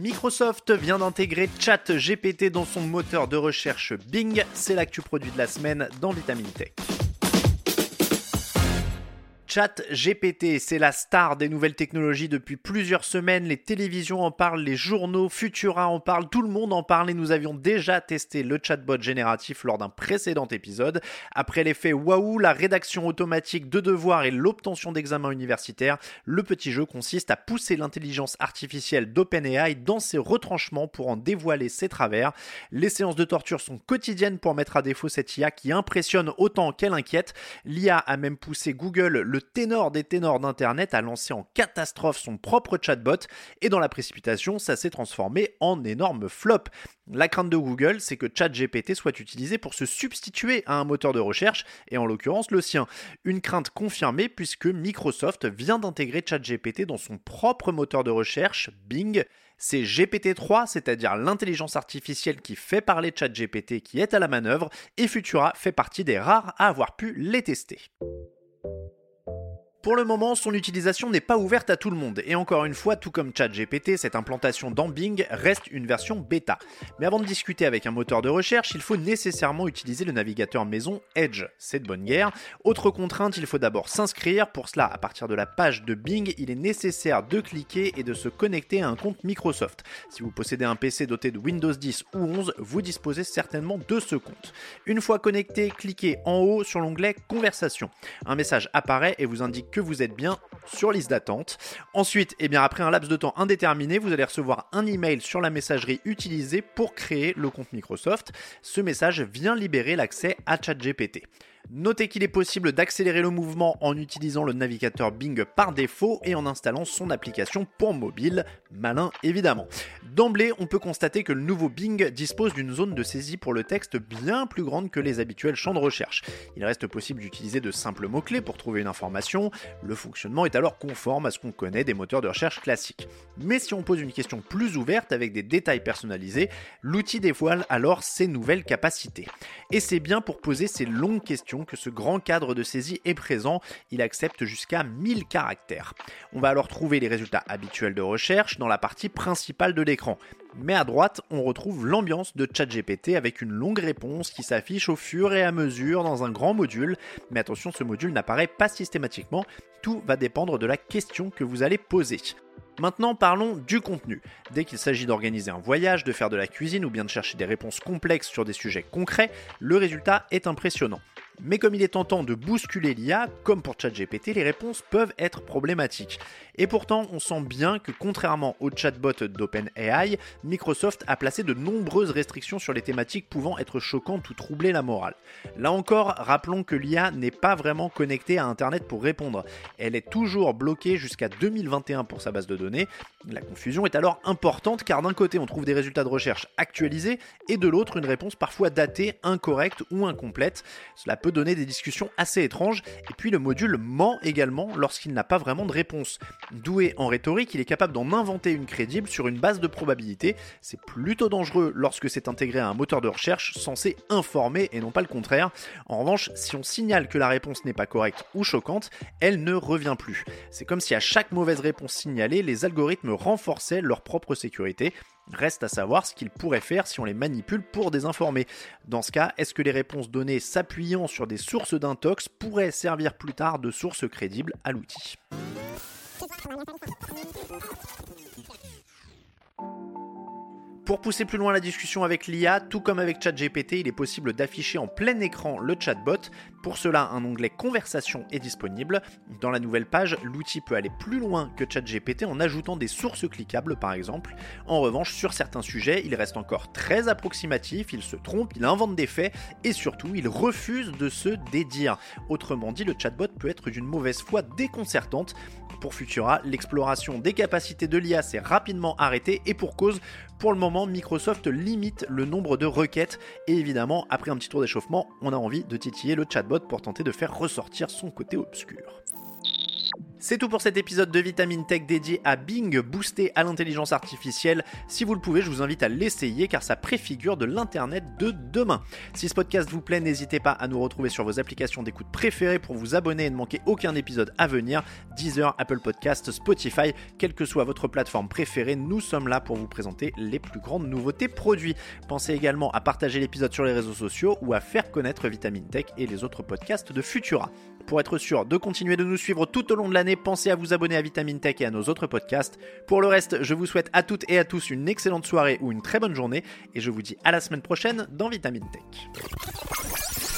Microsoft vient d'intégrer ChatGPT dans son moteur de recherche Bing. C'est l'actu produit de la semaine dans Vitamine Tech. Chat GPT, c'est la star des nouvelles technologies depuis plusieurs semaines. Les télévisions en parlent, les journaux, Futura en parlent, tout le monde en parle et nous avions déjà testé le chatbot génératif lors d'un précédent épisode. Après l'effet waouh, la rédaction automatique de devoirs et l'obtention d'examens universitaires, le petit jeu consiste à pousser l'intelligence artificielle d'OpenAI dans ses retranchements pour en dévoiler ses travers. Les séances de torture sont quotidiennes pour mettre à défaut cette IA qui impressionne autant qu'elle inquiète. L'IA a même poussé Google, le ténor des ténors d'Internet a lancé en catastrophe son propre chatbot et dans la précipitation, ça s'est transformé en énorme flop. La crainte de Google, c'est que ChatGPT soit utilisé pour se substituer à un moteur de recherche, et en l'occurrence le sien. Une crainte confirmée puisque Microsoft vient d'intégrer ChatGPT dans son propre moteur de recherche, Bing. C'est GPT-3, c'est-à-dire l'intelligence artificielle qui fait parler ChatGPT qui est à la manœuvre, et Futura fait partie des rares à avoir pu les tester. Pour le moment, son utilisation n'est pas ouverte à tout le monde, et encore une fois, tout comme ChatGPT, cette implantation dans Bing reste une version bêta. Mais avant de discuter avec un moteur de recherche, il faut nécessairement utiliser le navigateur maison Edge, c'est de bonne guerre. Autre contrainte, il faut d'abord s'inscrire, pour cela, à partir de la page de Bing, il est nécessaire de cliquer et de se connecter à un compte Microsoft. Si vous possédez un PC doté de Windows 10 ou 11, vous disposez certainement de ce compte. Une fois connecté, cliquez en haut sur l'onglet Conversation. Un message apparaît et vous indique que vous êtes bien sur liste d'attente. Ensuite, eh bien après un laps de temps indéterminé, vous allez recevoir un email sur la messagerie utilisée pour créer le compte Microsoft. Ce message vient libérer l'accès à ChatGPT. Notez qu'il est possible d'accélérer le mouvement en utilisant le navigateur Bing par défaut et en installant son application pour mobile, malin évidemment. D'emblée, on peut constater que le nouveau Bing dispose d'une zone de saisie pour le texte bien plus grande que les habituels champs de recherche. Il reste possible d'utiliser de simples mots-clés pour trouver une information, le fonctionnement est alors conforme à ce qu'on connaît des moteurs de recherche classiques. Mais si on pose une question plus ouverte avec des détails personnalisés, l'outil dévoile alors ses nouvelles capacités. Et c'est bien pour poser ces longues questions que ce grand cadre de saisie est présent, il accepte jusqu'à 1000 caractères. On va alors trouver les résultats habituels de recherche dans la partie principale de l'écran. Mais à droite, on retrouve l'ambiance de ChatGPT avec une longue réponse qui s'affiche au fur et à mesure dans un grand module. Mais attention, ce module n'apparaît pas systématiquement, tout va dépendre de la question que vous allez poser. Maintenant parlons du contenu. Dès qu'il s'agit d'organiser un voyage, de faire de la cuisine ou bien de chercher des réponses complexes sur des sujets concrets, le résultat est impressionnant. Mais comme il est tentant de bousculer l'IA, comme pour ChatGPT, les réponses peuvent être problématiques. Et pourtant, on sent bien que contrairement au chatbot d'OpenAI, Microsoft a placé de nombreuses restrictions sur les thématiques pouvant être choquantes ou troubler la morale. Là encore, rappelons que l'IA n'est pas vraiment connectée à Internet pour répondre. Elle est toujours bloquée jusqu'à 2021 pour sa base de données. La confusion est alors importante car d'un côté on trouve des résultats de recherche actualisés et de l'autre une réponse parfois datée, incorrecte ou incomplète. Cela peut donner des discussions assez étranges et puis le module ment également lorsqu'il n'a pas vraiment de réponse. Doué en rhétorique, il est capable d'en inventer une crédible sur une base de probabilité. C'est plutôt dangereux lorsque c'est intégré à un moteur de recherche censé informer et non pas le contraire. En revanche, si on signale que la réponse n'est pas correcte ou choquante, elle ne revient plus. C'est comme si à chaque mauvaise réponse signalée, les algorithmes renforçaient leur propre sécurité. Reste à savoir ce qu'ils pourraient faire si on les manipule pour désinformer. Dans ce cas, est-ce que les réponses données s'appuyant sur des sources d'intox pourraient servir plus tard de source crédible à l'outil? Pour pousser plus loin la discussion avec l'IA, tout comme avec ChatGPT, il est possible d'afficher en plein écran le chatbot. Pour cela, un onglet Conversation est disponible. Dans la nouvelle page, l'outil peut aller plus loin que ChatGPT en ajoutant des sources cliquables par exemple. En revanche, sur certains sujets, il reste encore très approximatif, il se trompe, il invente des faits et surtout, il refuse de se dédire. Autrement dit, le chatbot peut être d'une mauvaise foi déconcertante. Pour Futura, l'exploration des capacités de l'IA s'est rapidement arrêtée et pour cause, pour le moment, Microsoft limite le nombre de requêtes et évidemment, après un petit tour d'échauffement, on a envie de titiller le chatbot pour tenter de faire ressortir son côté obscur. C'est tout pour cet épisode de Vitamine Tech dédié à Bing, boosté à l'intelligence artificielle. Si vous le pouvez, je vous invite à l'essayer car ça préfigure de l'Internet de demain. Si ce podcast vous plaît, n'hésitez pas à nous retrouver sur vos applications d'écoute préférées pour vous abonner et ne manquer aucun épisode à venir. Deezer, Apple Podcast, Spotify, quelle que soit votre plateforme préférée, nous sommes là pour vous présenter les plus grandes nouveautés produits. Pensez également à partager l'épisode sur les réseaux sociaux ou à faire connaître Vitamine Tech et les autres podcasts de Futura. Pour être sûr de continuer de nous suivre tout au long de pensez à vous abonner à Vitamine Tech et à nos autres podcasts. Pour le reste, je vous souhaite à toutes et à tous une excellente soirée ou une très bonne journée et je vous dis à la semaine prochaine dans Vitamine Tech.